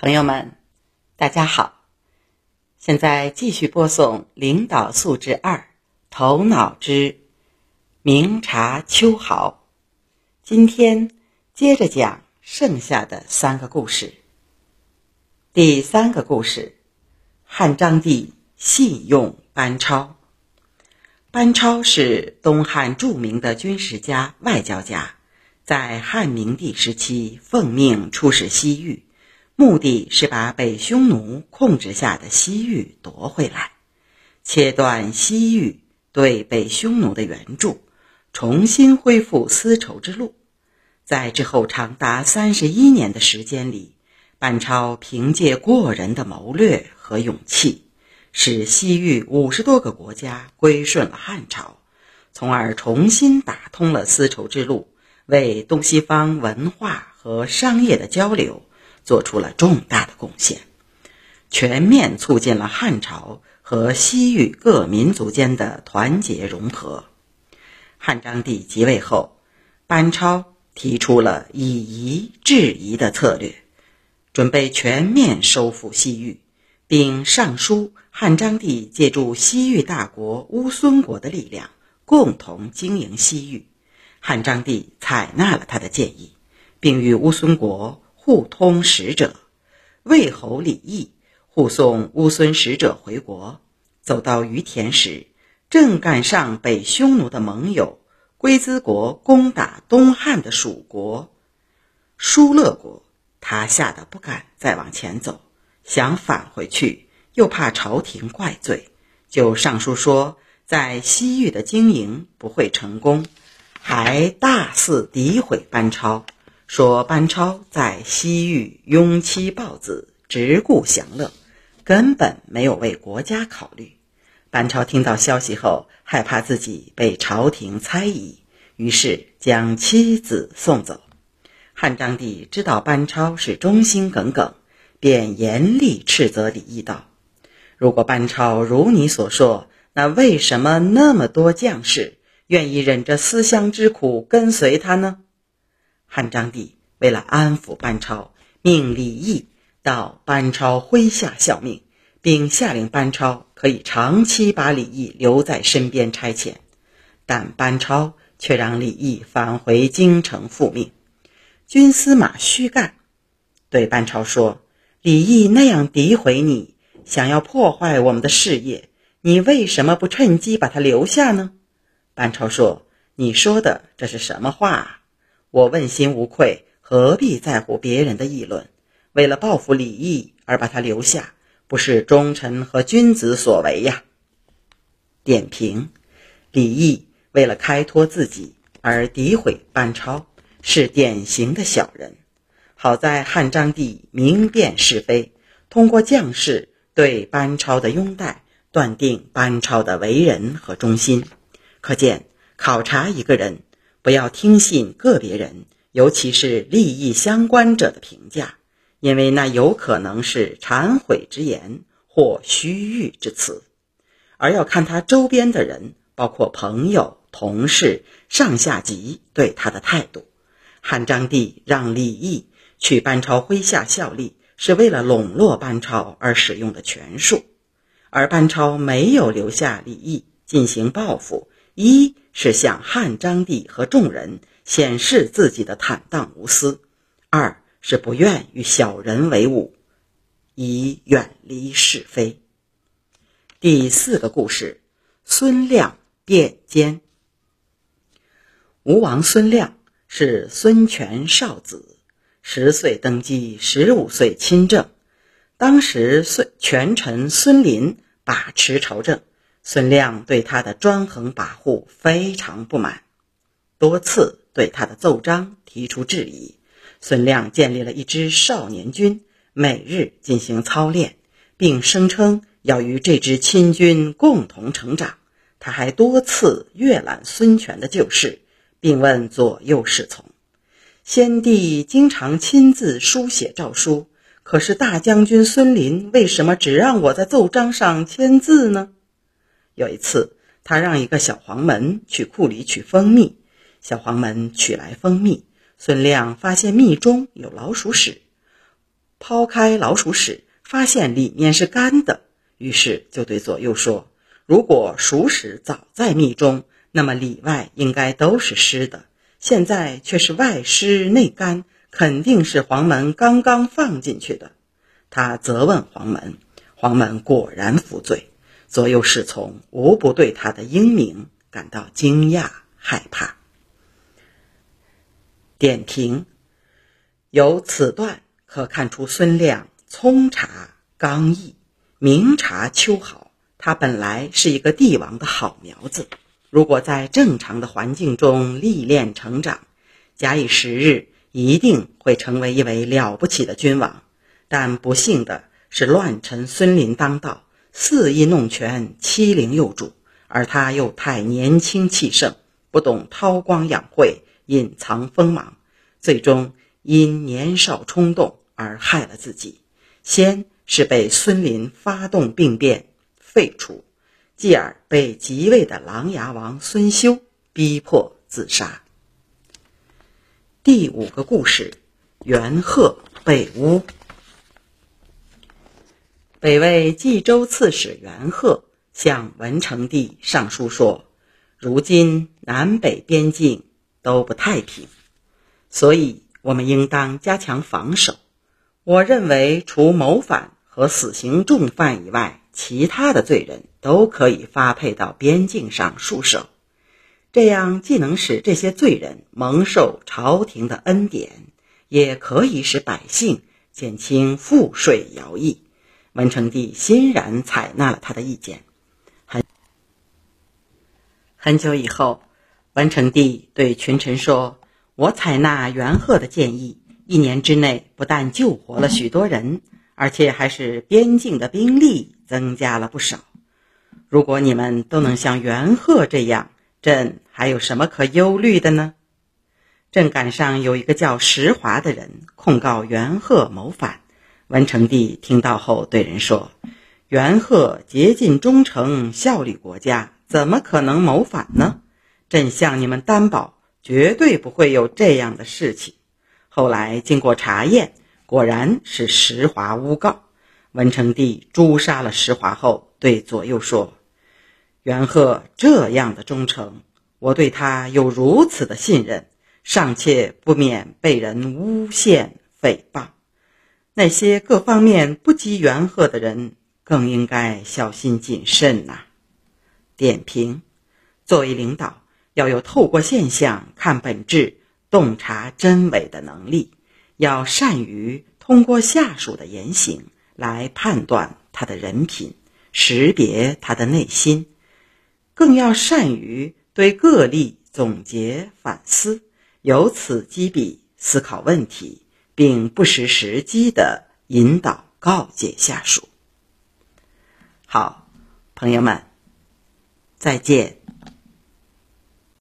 朋友们，大家好！现在继续播送《领导素质二：头脑之明察秋毫》。今天接着讲剩下的三个故事。第三个故事：汉章帝信用班超。班超是东汉著名的军事家、外交家，在汉明帝时期奉命出使西域。目的是把被匈奴控制下的西域夺回来，切断西域对北匈奴的援助，重新恢复丝绸之路。在之后长达三十一年的时间里，班超凭借过人的谋略和勇气，使西域五十多个国家归顺了汉朝，从而重新打通了丝绸之路，为东西方文化和商业的交流。做出了重大的贡献，全面促进了汉朝和西域各民族间的团结融合。汉章帝即位后，班超提出了以夷制夷的策略，准备全面收复西域，并上书汉章帝借助西域大国乌孙国的力量，共同经营西域。汉章帝采纳了他的建议，并与乌孙国。互通使者，魏侯李毅护送乌孙使者回国，走到于田时，正赶上北匈奴的盟友龟兹国攻打东汉的蜀国疏勒国，他吓得不敢再往前走，想返回去，又怕朝廷怪罪，就上书说在西域的经营不会成功，还大肆诋毁班超。说班超在西域拥妻抱子，只顾享乐，根本没有为国家考虑。班超听到消息后，害怕自己被朝廷猜疑，于是将妻子送走。汉章帝知道班超是忠心耿耿，便严厉斥责李毅道：“如果班超如你所说，那为什么那么多将士愿意忍着思乡之苦跟随他呢？”汉章帝为了安抚班超，命李毅到班超麾下效命，并下令班超可以长期把李毅留在身边差遣。但班超却让李毅返回京城复命。军司马徐干对班超说：“李毅那样诋毁你，想要破坏我们的事业，你为什么不趁机把他留下呢？”班超说：“你说的这是什么话？”我问心无愧，何必在乎别人的议论？为了报复李毅而把他留下，不是忠臣和君子所为呀。点评：李毅为了开脱自己而诋毁班超，是典型的小人。好在汉章帝明辨是非，通过将士对班超的拥戴，断定班超的为人和忠心。可见，考察一个人。不要听信个别人，尤其是利益相关者的评价，因为那有可能是忏悔之言或虚誉之词，而要看他周边的人，包括朋友、同事、上下级对他的态度。汉章帝让李毅去班超麾下效力，是为了笼络班超而使用的权术，而班超没有留下李毅进行报复。一是向汉章帝和众人显示自己的坦荡无私；二是不愿与小人为伍，以远离是非。第四个故事：孙亮辩奸。吴王孙亮是孙权少子，十岁登基，十五岁亲政。当时孙权臣孙林把持朝政。孙亮对他的专横跋扈非常不满，多次对他的奏章提出质疑。孙亮建立了一支少年军，每日进行操练，并声称要与这支亲军共同成长。他还多次阅览孙权的旧事，并问左右侍从：“先帝经常亲自书写诏书，可是大将军孙林为什么只让我在奏章上签字呢？”有一次，他让一个小黄门去库里取蜂蜜。小黄门取来蜂蜜，孙亮发现蜜中有老鼠屎。抛开老鼠屎，发现里面是干的，于是就对左右说：“如果鼠屎早在蜜中，那么里外应该都是湿的，现在却是外湿内干，肯定是黄门刚刚放进去的。”他责问黄门，黄门果然服罪。左右侍从无不对他的英明感到惊讶害怕。点评：由此段可看出孙亮聪察刚毅，明察秋毫。他本来是一个帝王的好苗子，如果在正常的环境中历练成长，假以时日，一定会成为一位了不起的君王。但不幸的是，乱臣孙林当道。肆意弄权，欺凌幼主，而他又太年轻气盛，不懂韬光养晦，隐藏锋芒，最终因年少冲动而害了自己。先是被孙林发动兵变废除，继而被即位的琅琊王孙休逼迫自杀。第五个故事：元贺被诬。北魏冀州刺史元贺向文成帝上书说：“如今南北边境都不太平，所以我们应当加强防守。我认为，除谋反和死刑重犯以外，其他的罪人都可以发配到边境上戍守。这样既能使这些罪人蒙受朝廷的恩典，也可以使百姓减轻赋税徭役。”文成帝欣然采纳了他的意见。很很久以后，文成帝对群臣说：“我采纳元贺的建议，一年之内不但救活了许多人，而且还是边境的兵力增加了不少。如果你们都能像元贺这样，朕还有什么可忧虑的呢？”正赶上有一个叫石华的人控告元贺谋反。文成帝听到后对人说：“元贺竭尽忠诚，效力国家，怎么可能谋反呢？朕向你们担保，绝对不会有这样的事情。”后来经过查验，果然是石华诬告。文成帝诛杀了石华后，对左右说：“元贺这样的忠诚，我对他有如此的信任，尚且不免被人诬陷诽谤。”那些各方面不及元贺的人，更应该小心谨慎呐。点评：作为领导，要有透过现象看本质、洞察真伪的能力；要善于通过下属的言行来判断他的人品，识别他的内心；更要善于对个例总结反思，由此击笔思考问题。并不失时机的引导告诫下属。好，朋友们，再见。